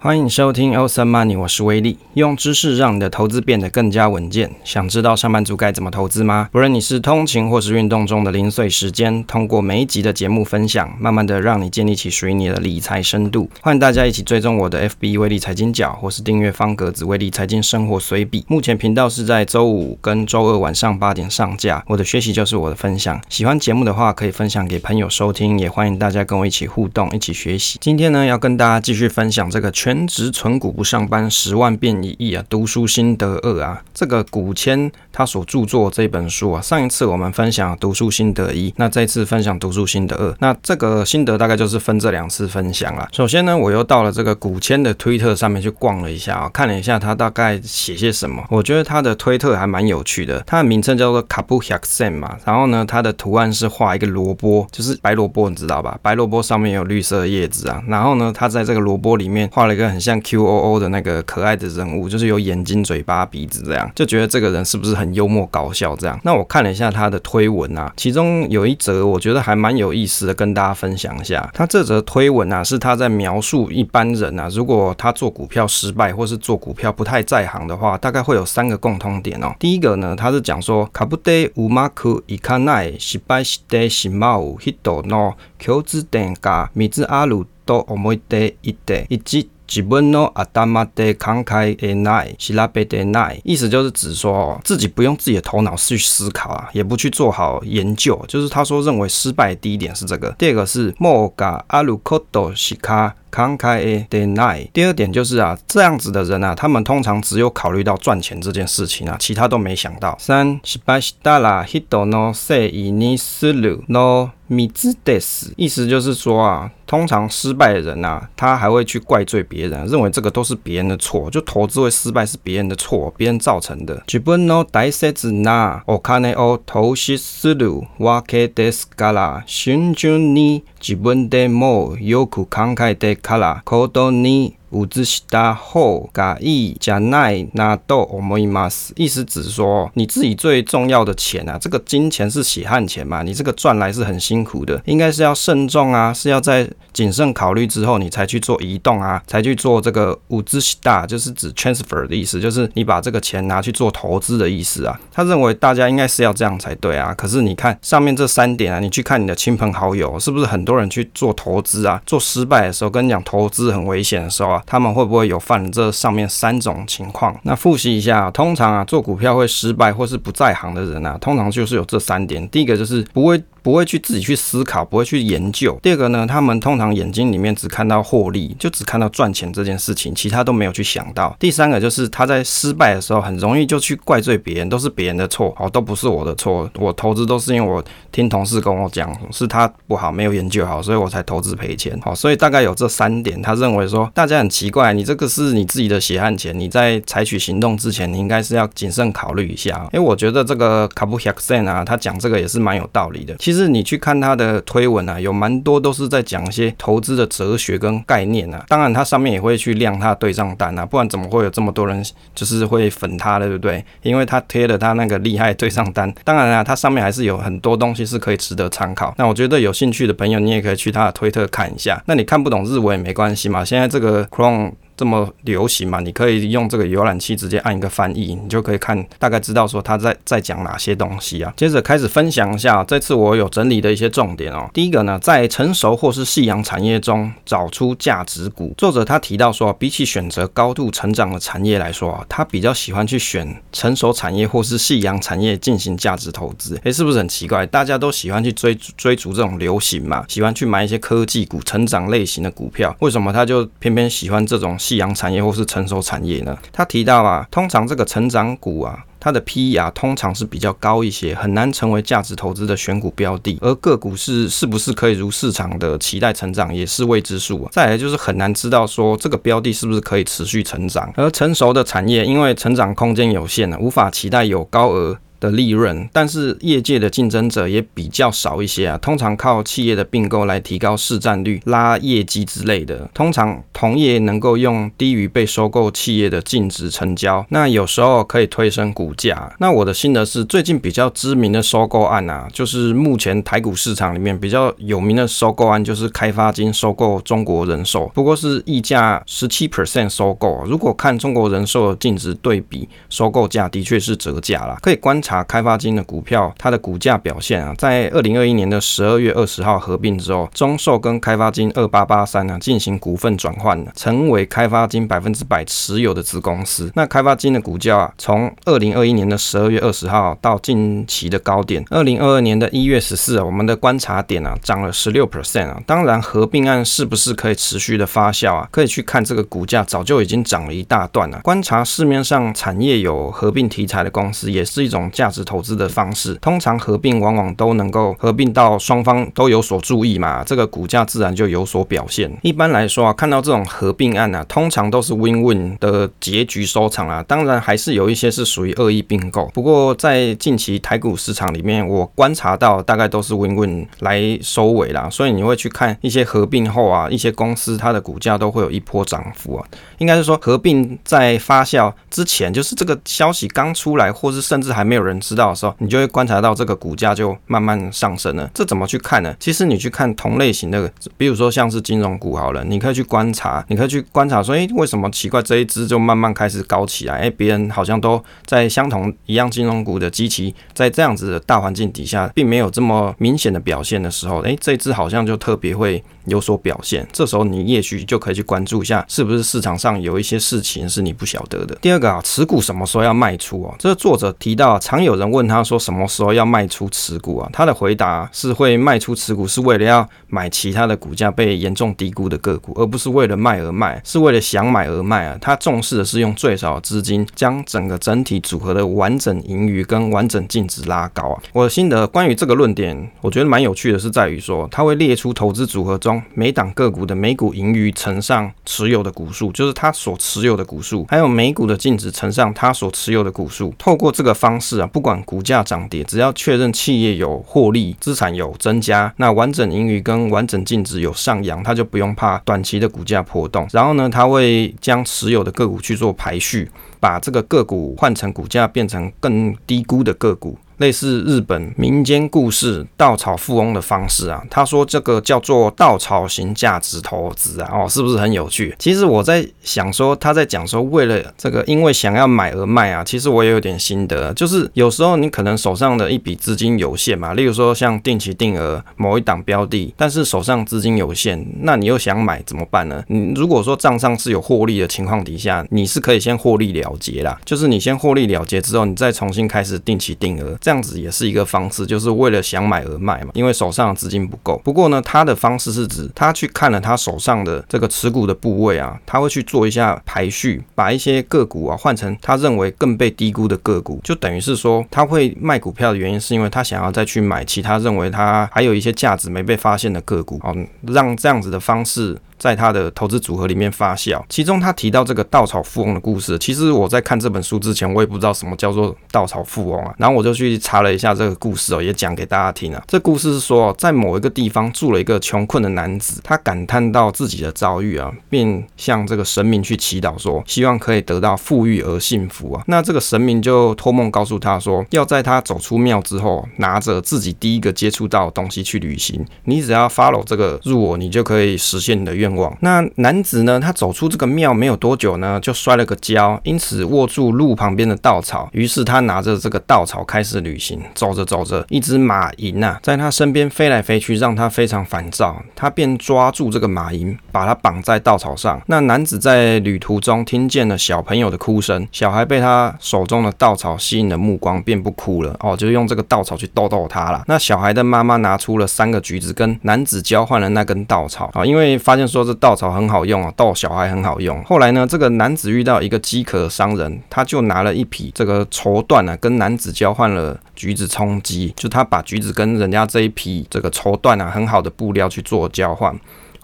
欢迎收听 Awesome Money，我是威利，用知识让你的投资变得更加稳健。想知道上班族该怎么投资吗？不论你是通勤或是运动中的零碎时间，通过每一集的节目分享，慢慢的让你建立起属于你的理财深度。欢迎大家一起追踪我的 FB 威利财经角，或是订阅方格子威利财经生活随笔。目前频道是在周五跟周二晚上八点上架。我的学习就是我的分享，喜欢节目的话可以分享给朋友收听，也欢迎大家跟我一起互动，一起学习。今天呢，要跟大家继续分享这个全职存股不上班，十万变一亿啊！读书心得二啊，这个古谦他所著作这本书啊，上一次我们分享读书心得一，那这次分享读书心得二，那这个心得大概就是分这两次分享了。首先呢，我又到了这个古谦的推特上面去逛了一下啊，看了一下他大概写些什么，我觉得他的推特还蛮有趣的，他的名称叫做卡布亚克森嘛，然后呢，他的图案是画一个萝卜，就是白萝卜，你知道吧？白萝卜上面有绿色叶子啊，然后呢，他在这个萝卜里面画了一个很像。Q O O 的那个可爱的人物，就是有眼睛、嘴巴、鼻子这样，就觉得这个人是不是很幽默搞笑这样？那我看了一下他的推文啊，其中有一则我觉得还蛮有意思的，跟大家分享一下。他这则推文啊，是他在描述一般人啊，如果他做股票失败，或是做股票不太在行的话，大概会有三个共通点哦。第一个呢，他是讲说，卡布德乌马库伊卡奈失败时的是冇许多喏，求资等价米兹阿鲁都欧得一得以及。基本の头で考えない、调べてない，意思就是指说哦，自己不用自己的头脑去思考啊，也不去做好研究。就是他说认为失败的第一点是这个，第二个是もがあることしか 考えてない。第二点就是啊，这样子的人啊，他们通常只有考虑到赚钱这件事情啊，其他都没想到。三、失败したら人のせいにするのみずです，意思就是说啊。通常失败的人啊，他还会去怪罪别人，认为这个都是别人的错，就投资会失败是别人的错，别人造成的。自分の大切なお金を投资するわけですから、慎重に自分でもよく考えて から行動に物した方がいいじゃないなと思います。意思只是说，你自己最重要的钱啊，这个金钱是血汗钱嘛，你这个赚来是很辛苦的，应该是要慎重啊，是要在谨慎考虑之后，你才去做移动啊，才去做这个物资大，就是指 transfer 的意思，就是你把这个钱拿去做投资的意思啊。他认为大家应该是要这样才对啊。可是你看上面这三点啊，你去看你的亲朋好友，是不是很多人去做投资啊？做失败的时候，跟你讲投资很危险的时候啊。 他们会不会有犯这上面三种情况？那复习一下，通常啊，做股票会失败或是不在行的人啊，通常就是有这三点。第一个就是不会。不会去自己去思考，不会去研究。第二个呢，他们通常眼睛里面只看到获利，就只看到赚钱这件事情，其他都没有去想到。第三个就是他在失败的时候，很容易就去怪罪别人，都是别人的错，哦，都不是我的错，我投资都是因为我听同事跟我讲，是他不好，没有研究好，所以我才投资赔钱。好，所以大概有这三点，他认为说大家很奇怪，你这个是你自己的血汗钱，你在采取行动之前，你应该是要谨慎考虑一下。因为我觉得这个卡布亚克森啊，他讲这个也是蛮有道理的。其实。是你去看他的推文啊，有蛮多都是在讲一些投资的哲学跟概念啊。当然，他上面也会去亮他的对账单啊，不然怎么会有这么多人就是会粉他的，对不对？因为他贴了他那个厉害对账单。当然啊，他上面还是有很多东西是可以值得参考。那我觉得有兴趣的朋友，你也可以去他的推特看一下。那你看不懂日文也没关系嘛，现在这个 Chrome。这么流行嘛？你可以用这个浏览器直接按一个翻译，你就可以看大概知道说他在在讲哪些东西啊。接着开始分享一下，这次我有整理的一些重点哦。第一个呢，在成熟或是夕阳产业中找出价值股。作者他提到说，比起选择高度成长的产业来说啊，他比较喜欢去选成熟产业或是夕阳产业进行价值投资。诶，是不是很奇怪？大家都喜欢去追追逐这种流行嘛，喜欢去买一些科技股、成长类型的股票，为什么他就偏偏喜欢这种？夕阳产业或是成熟产业呢？他提到啊，通常这个成长股啊，它的 PE 啊，通常是比较高一些，很难成为价值投资的选股标的。而个股是是不是可以如市场的期待成长，也是未知数啊。再来就是很难知道说这个标的是不是可以持续成长。而成熟的产业，因为成长空间有限啊，无法期待有高额。的利润，但是业界的竞争者也比较少一些啊。通常靠企业的并购来提高市占率、拉业绩之类的。通常同业能够用低于被收购企业的净值成交，那有时候可以推升股价。那我的心得是，最近比较知名的收购案啊，就是目前台股市场里面比较有名的收购案，就是开发金收购中国人寿，不过是溢价十七 percent 收购。如果看中国人寿的净值对比收购价，的确是折价了。可以观察查开发金的股票，它的股价表现啊，在二零二一年的十二月二十号合并之后，中寿跟开发金二八八三啊进行股份转换，成为开发金百分之百持有的子公司。那开发金的股价啊，从二零二一年的十二月二十号到近期的高点，二零二二年的一月十四啊，我们的观察点啊涨了十六 percent 啊。当然，合并案是不是可以持续的发酵啊？可以去看这个股价早就已经涨了一大段了。观察市面上产业有合并题材的公司，也是一种价值投资的方式。通常合并往往都能够合并到双方都有所注意嘛，这个股价自然就有所表现。一般来说啊，看到这种合并案啊，通常都是 win-win 的结局收场啊。当然，还是有一些是属于恶意并购。不过在近期台股市场里面，我观察到大概都是 win-win 来收尾啦。所以你会去看一些合并后啊，一些公司它的股价都会有一波涨幅啊。应该是说合并在发酵之前，就是这个消息刚出来，或是甚至还没有人知道的时候，你就会观察到这个股价就慢慢上升了。这怎么去看呢？其实你去看同类型的，比如说像是金融股好了，你可以去观察，你可以去观察说，诶，为什么奇怪这一只就慢慢开始高起来？诶，别人好像都在相同一样金融股的基期，在这样子的大环境底下，并没有这么明显的表现的时候，诶，这一支好像就特别会有所表现。这时候你也许就可以去关注一下，是不是市场上有一些事情是你不晓得的。第二个啊，持股什么时候要卖出啊？这个作者提到，常有人问他说，什么时候要卖出持股啊？他的回答是会卖出持股，是为了要买其他的股价被严重低估的个股，而不是为了卖而卖，是为了想买而卖啊。他重视的是用最少的资金将整个整体组合的完整盈余跟完整净值拉高啊。我的心得关于这个论点，我觉得蛮有趣的，是在于说，他会列出投资组合中每档个股的每股盈余乘上持有的股数，就是他所持有的股数，还有每股的净值乘上他所持有的股数。透过这个方式啊，不管股价涨跌，只要确认企业有获利、资产有增加，那完整盈余跟完整净值有上扬，他就不用怕短期的股价波动。然后呢，他会将持有的个股去做排序，把这个个股换成股价变成更低估的个股。类似日本民间故事“稻草富翁”的方式啊，他说这个叫做稻草型价值投资啊，哦，是不是很有趣？其实我在想说，他在讲说为了这个，因为想要买而卖啊，其实我也有点心得，就是有时候你可能手上的一笔资金有限嘛，例如说像定期定额某一档标的，但是手上资金有限，那你又想买怎么办呢？你如果说账上是有获利的情况底下，你是可以先获利了结啦，就是你先获利了结之后，你再重新开始定期定额。这样子也是一个方式，就是为了想买而卖嘛，因为手上的资金不够。不过呢，他的方式是指他去看了他手上的这个持股的部位啊，他会去做一下排序，把一些个股啊换成他认为更被低估的个股，就等于是说他会卖股票的原因是因为他想要再去买其他认为他还有一些价值没被发现的个股，哦，让这样子的方式。在他的投资组合里面发酵，其中他提到这个稻草富翁的故事。其实我在看这本书之前，我也不知道什么叫做稻草富翁啊。然后我就去查了一下这个故事哦，也讲给大家听啊。这故事是说，在某一个地方住了一个穷困的男子，他感叹到自己的遭遇啊，便向这个神明去祈祷说，希望可以得到富裕而幸福啊。那这个神明就托梦告诉他说，要在他走出庙之后，拿着自己第一个接触到的东西去旅行。你只要 follow 这个入我，你就可以实现你的愿。那男子呢？他走出这个庙没有多久呢，就摔了个跤，因此握住路旁边的稻草。于是他拿着这个稻草开始旅行。走着走着，一只马蝇啊，在他身边飞来飞去，让他非常烦躁。他便抓住这个马蝇，把它绑在稻草上。那男子在旅途中听见了小朋友的哭声，小孩被他手中的稻草吸引了目光，便不哭了。哦，就用这个稻草去逗逗他了。那小孩的妈妈拿出了三个橘子，跟男子交换了那根稻草啊，因为发现说。说这稻草很好用啊，逗小孩很好用。后来呢，这个男子遇到一个饥渴的商人，他就拿了一匹这个绸缎啊，跟男子交换了橘子充饥。就他把橘子跟人家这一匹这个绸缎啊，很好的布料去做交换。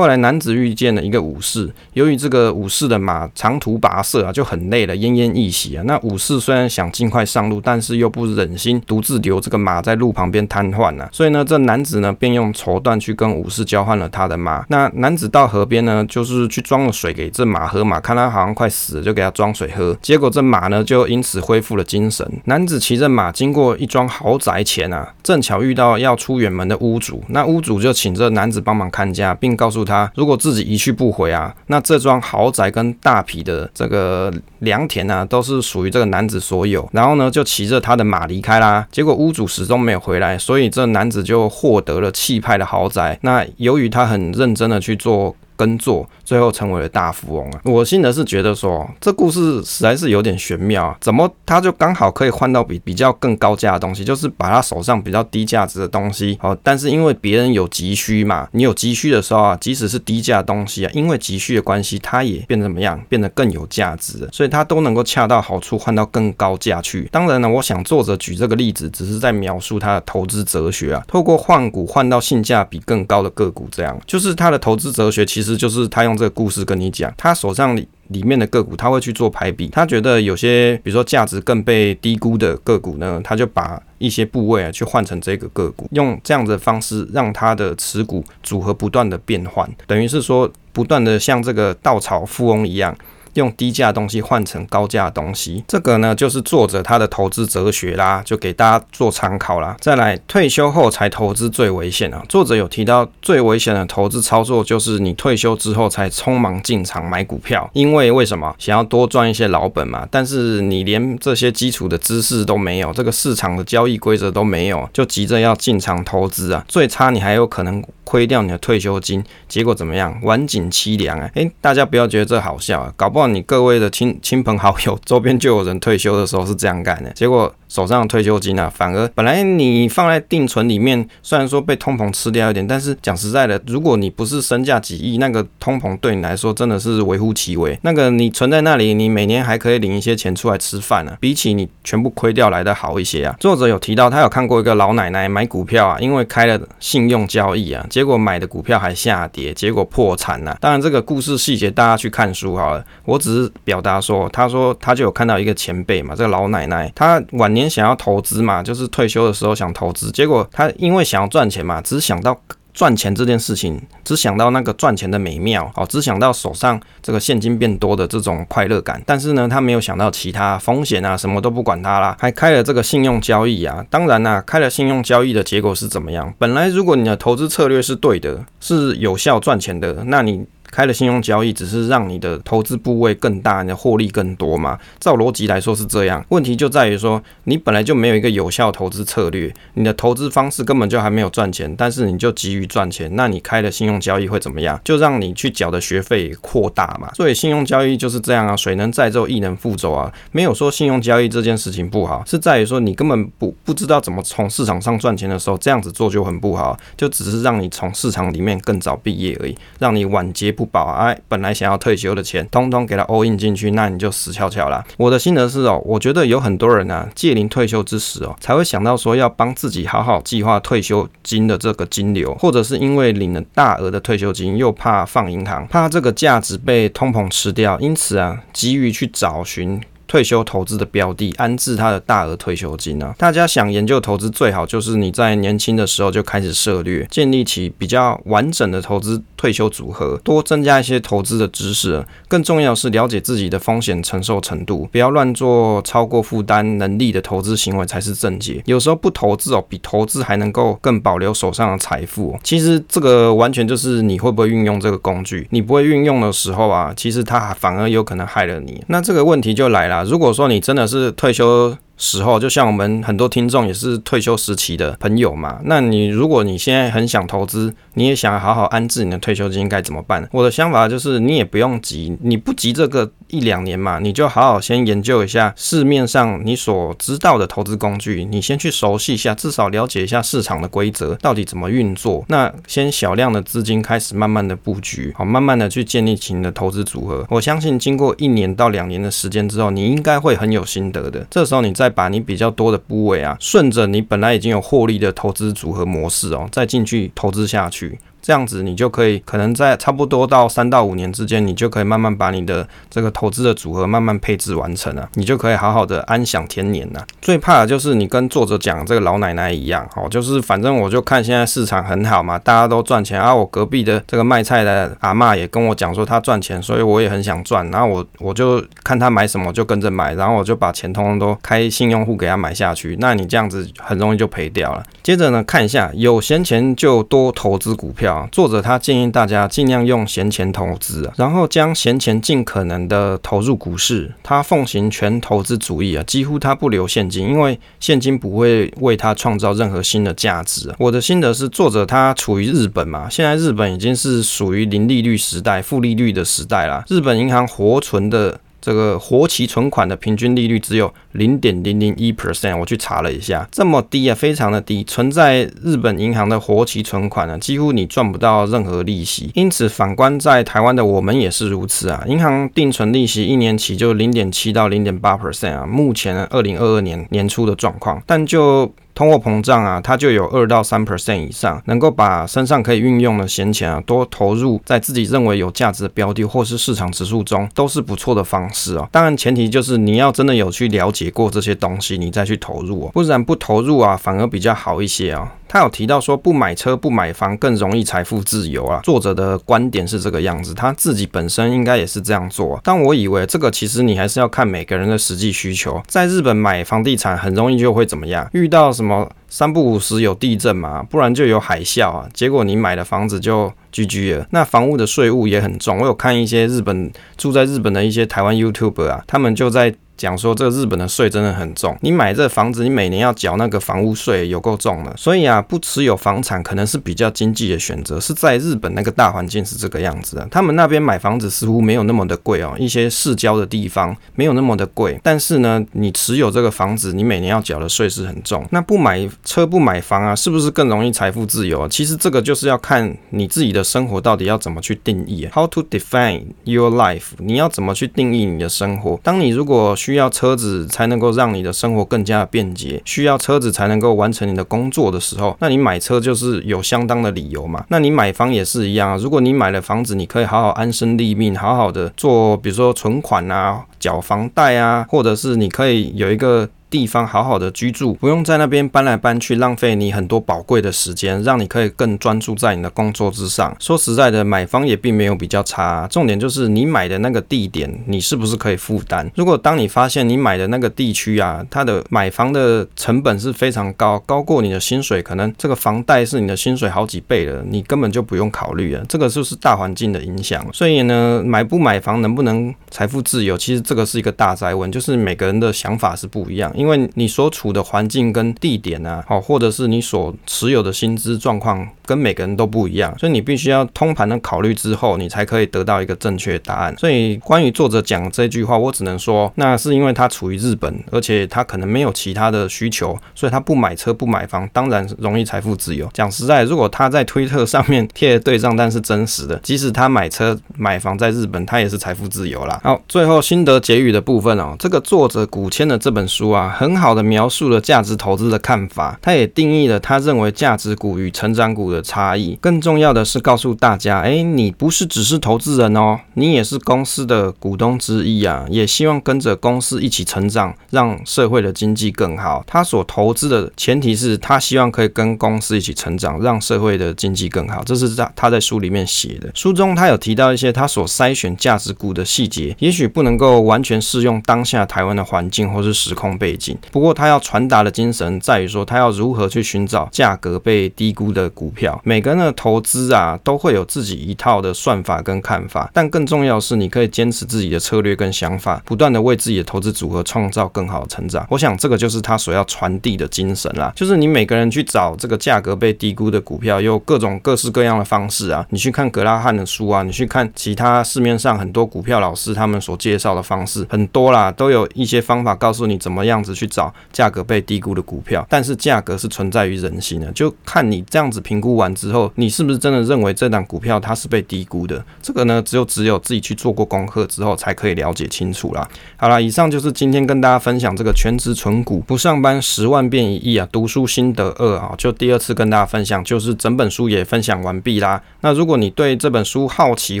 后来男子遇见了一个武士，由于这个武士的马长途跋涉啊，就很累了，奄奄一息啊。那武士虽然想尽快上路，但是又不忍心独自留这个马在路旁边瘫痪啊。所以呢，这男子呢便用绸缎去跟武士交换了他的马。那男子到河边呢，就是去装了水给这马喝嘛，看他好像快死了，就给他装水喝。结果这马呢就因此恢复了精神。男子骑着马经过一幢豪宅前啊，正巧遇到要出远门的屋主。那屋主就请这男子帮忙看家，并告诉他，如果自己一去不回啊，那这幢豪宅跟大批的这个良田啊，都是属于这个男子所有。然后呢，就骑着他的马离开啦。结果屋主始终没有回来，所以这男子就获得了气派的豪宅。那由于他很认真的去做。耕作，最后成为了大富翁啊！我心的是觉得说，这故事实在是有点玄妙啊！怎么他就刚好可以换到比比较更高价的东西，就是把他手上比较低价值的东西哦，但是因为别人有急需嘛，你有急需的时候啊，即使是低价的东西啊，因为急需的关系，它也变得怎么样？变得更有价值，所以它都能够恰到好处换到更高价去。当然呢，我想作者举这个例子，只是在描述他的投资哲学啊，透过换股换到性价比更高的个股，这样就是他的投资哲学其实。就是他用这个故事跟你讲，他手上里里面的个股，他会去做排比，他觉得有些比如说价值更被低估的个股呢，他就把一些部位啊去换成这个个股，用这样的方式让他的持股组合不断的变换，等于是说不断的像这个稻草富翁一样。用低价东西换成高价东西，这个呢就是作者他的投资哲学啦，就给大家做参考啦。再来，退休后才投资最危险啊！作者有提到，最危险的投资操作就是你退休之后才匆忙进场买股票，因为为什么？想要多赚一些老本嘛。但是你连这些基础的知识都没有，这个市场的交易规则都没有，就急着要进场投资啊！最差你还有可能。亏掉你的退休金，结果怎么样？晚景凄凉啊！诶，大家不要觉得这好笑啊，搞不好你各位的亲亲朋好友 周边就有人退休的时候是这样干的，结果。手上的退休金啊，反而本来你放在定存里面，虽然说被通膨吃掉一点，但是讲实在的，如果你不是身价几亿，那个通膨对你来说真的是微乎其微。那个你存在那里，你每年还可以领一些钱出来吃饭啊，比起你全部亏掉来的好一些啊。作者有提到，他有看过一个老奶奶买股票啊，因为开了信用交易啊，结果买的股票还下跌，结果破产了。当然这个故事细节大家去看书好了，我只是表达说，他说他就有看到一个前辈嘛，这个老奶奶她晚年。年想要投资嘛，就是退休的时候想投资，结果他因为想要赚钱嘛，只想到赚钱这件事情，只想到那个赚钱的美妙哦，只想到手上这个现金变多的这种快乐感，但是呢，他没有想到其他风险啊，什么都不管他啦，还开了这个信用交易啊。当然啦，开了信用交易的结果是怎么样？本来如果你的投资策略是对的，是有效赚钱的，那你。开了信用交易，只是让你的投资部位更大，你的获利更多嘛？照逻辑来说是这样。问题就在于说，你本来就没有一个有效投资策略，你的投资方式根本就还没有赚钱，但是你就急于赚钱，那你开了信用交易会怎么样？就让你去缴的学费扩大嘛。所以信用交易就是这样啊，水能载舟，亦能覆舟啊。没有说信用交易这件事情不好，是在于说你根本不不知道怎么从市场上赚钱的时候，这样子做就很不好，就只是让你从市场里面更早毕业而已，让你晚节。不保哎，本来想要退休的钱，通通给他 all in 进去，那你就死翘翘啦。我的心得是哦，我觉得有很多人啊，借临退休之时哦，才会想到说要帮自己好好计划退休金的这个金流，或者是因为领了大额的退休金，又怕放银行，怕这个价值被通膨吃掉，因此啊，急于去找寻。退休投资的标的，安置他的大额退休金啊！大家想研究投资，最好就是你在年轻的时候就开始涉猎，建立起比较完整的投资退休组合，多增加一些投资的知识。更重要是了解自己的风险承受程度，不要乱做超过负担能力的投资行为才是正解。有时候不投资哦，比投资还能够更保留手上的财富。其实这个完全就是你会不会运用这个工具。你不会运用的时候啊，其实它反而有可能害了你。那这个问题就来了。如果说你真的是退休，时候，就像我们很多听众也是退休时期的朋友嘛，那你如果你现在很想投资，你也想好好安置你的退休金，该怎么办？我的想法就是，你也不用急，你不急这个一两年嘛，你就好好先研究一下市面上你所知道的投资工具，你先去熟悉一下，至少了解一下市场的规则到底怎么运作。那先小量的资金开始慢慢的布局，好，慢慢的去建立起你的投资组合。我相信经过一年到两年的时间之后，你应该会很有心得的。这时候你再把你比较多的部位啊，顺着你本来已经有获利的投资组合模式哦，再进去投资下去。这样子你就可以可能在差不多到三到五年之间，你就可以慢慢把你的这个投资的组合慢慢配置完成了，你就可以好好的安享天年了。最怕的就是你跟作者讲这个老奶奶一样，哦，就是反正我就看现在市场很好嘛，大家都赚钱啊，我隔壁的这个卖菜的阿嬷也跟我讲说她赚钱，所以我也很想赚，然后我我就看她买什么就跟着买，然后我就把钱通通都开信用户给她买下去，那你这样子很容易就赔掉了。接着呢，看一下有闲钱就多投资股票，作者他建议大家尽量用闲钱投资，然后将闲钱尽可能的投入股市，他奉行全投资主义啊，几乎他不留现金，因为现金不会为他创造任何新的价值。我的心得是，作者他处于日本嘛，现在日本已经是属于零利率时代、负利率的时代了，日本银行活存的。这个活期存款的平均利率只有零点零零一 percent，我去查了一下，这么低啊，非常的低。存在日本银行的活期存款呢，几乎你赚不到任何利息。因此，反观在台湾的我们也是如此啊。银行定存利息一年期就零点七到零点八 percent 啊，目前二零二二年年初的状况，但就。通货膨胀啊，它就有二到三 percent 以上，能够把身上可以运用的闲钱啊，多投入在自己认为有价值的标的或是市场指数中，都是不错的方式哦。当然，前提就是你要真的有去了解过这些东西，你再去投入哦，不然不投入啊，反而比较好一些啊。他有提到说，不买车不买房更容易财富自由啊。作者的观点是这个样子，他自己本身应该也是这样做。但我以为这个其实你还是要看每个人的实际需求。在日本买房地产很容易就会怎么样？遇到什么三不五时有地震嘛，不然就有海啸啊。结果你买的房子就 GG 了。那房屋的税务也很重。我有看一些日本住在日本的一些台湾 YouTube 啊，他们就在。讲说这个日本的税真的很重，你买这房子，你每年要缴那个房屋税，有够重的。所以啊，不持有房产可能是比较经济的选择。是在日本那个大环境是这个样子的，他们那边买房子似乎没有那么的贵哦，一些市郊的地方没有那么的贵。但是呢，你持有这个房子，你每年要缴的税是很重。那不买车不买房啊，是不是更容易财富自由啊？其实这个就是要看你自己的生活到底要怎么去定义。How to define your life？你要怎么去定义你的生活？当你如果需需要车子才能够让你的生活更加的便捷，需要车子才能够完成你的工作的时候，那你买车就是有相当的理由嘛。那你买房也是一样啊，如果你买了房子，你可以好好安身立命，好好的做，比如说存款啊、缴房贷啊，或者是你可以有一个。地方好好的居住，不用在那边搬来搬去，浪费你很多宝贵的时间，让你可以更专注在你的工作之上。说实在的，买房也并没有比较差，重点就是你买的那个地点，你是不是可以负担？如果当你发现你买的那个地区啊，它的买房的成本是非常高，高过你的薪水，可能这个房贷是你的薪水好几倍了，你根本就不用考虑了。这个就是大环境的影响。所以呢，买不买房，能不能财富自由，其实这个是一个大哉问，就是每个人的想法是不一样。因为你所处的环境跟地点啊，好，或者是你所持有的薪资状况跟每个人都不一样，所以你必须要通盘的考虑之后，你才可以得到一个正确答案。所以关于作者讲这句话，我只能说，那是因为他处于日本，而且他可能没有其他的需求，所以他不买车不买房，当然容易财富自由。讲实在，如果他在推特上面贴对账单是真实的，即使他买车买房在日本，他也是财富自由啦。好，最后心得结语的部分哦，这个作者古千的这本书啊，很。好的描述了价值投资的看法，他也定义了他认为价值股与成长股的差异。更重要的是告诉大家，哎，你不是只是投资人哦，你也是公司的股东之一啊，也希望跟着公司一起成长，让社会的经济更好。他所投资的前提是他希望可以跟公司一起成长，让社会的经济更好。这是他他在书里面写的。书中他有提到一些他所筛选价值股的细节，也许不能够完全适用当下台湾的环境或是时空背景。不过，他要传达的精神在于说，他要如何去寻找价格被低估的股票。每个人的投资啊，都会有自己一套的算法跟看法，但更重要是，你可以坚持自己的策略跟想法，不断的为自己的投资组合创造更好的成长。我想，这个就是他所要传递的精神啦。就是你每个人去找这个价格被低估的股票，有各种各式各样的方式啊。你去看格拉汉的书啊，你去看其他市面上很多股票老师他们所介绍的方式，很多啦，都有一些方法告诉你怎么样子去找。价格被低估的股票，但是价格是存在于人心的，就看你这样子评估估完之后，你是不是真的认为这档股票它是被低估的？这个呢，只有只有自己去做过功课之后才可以了解清楚啦。好啦，以上就是今天跟大家分享这个全职存股不上班十万变一亿啊，读书心得二啊，就第二次跟大家分享，就是整本书也分享完毕啦。那如果你对这本书好奇，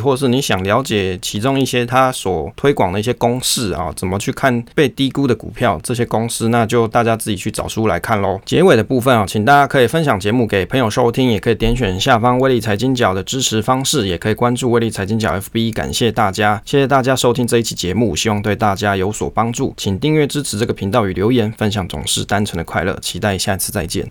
或是你想了解其中一些它所推广的一些公式啊，怎么去看被低估的股票这些公式，那就大家自己去找书来看喽。结尾的部分啊，请大家可以分享节目给朋友收听，也可以点选下方威力财经角的支持方式，也可以关注威力财经角 FB。感谢大家，谢谢大家收听这一期节目，希望对大家有所帮助。请订阅支持这个频道与留言分享，总是单纯的快乐。期待下次再见。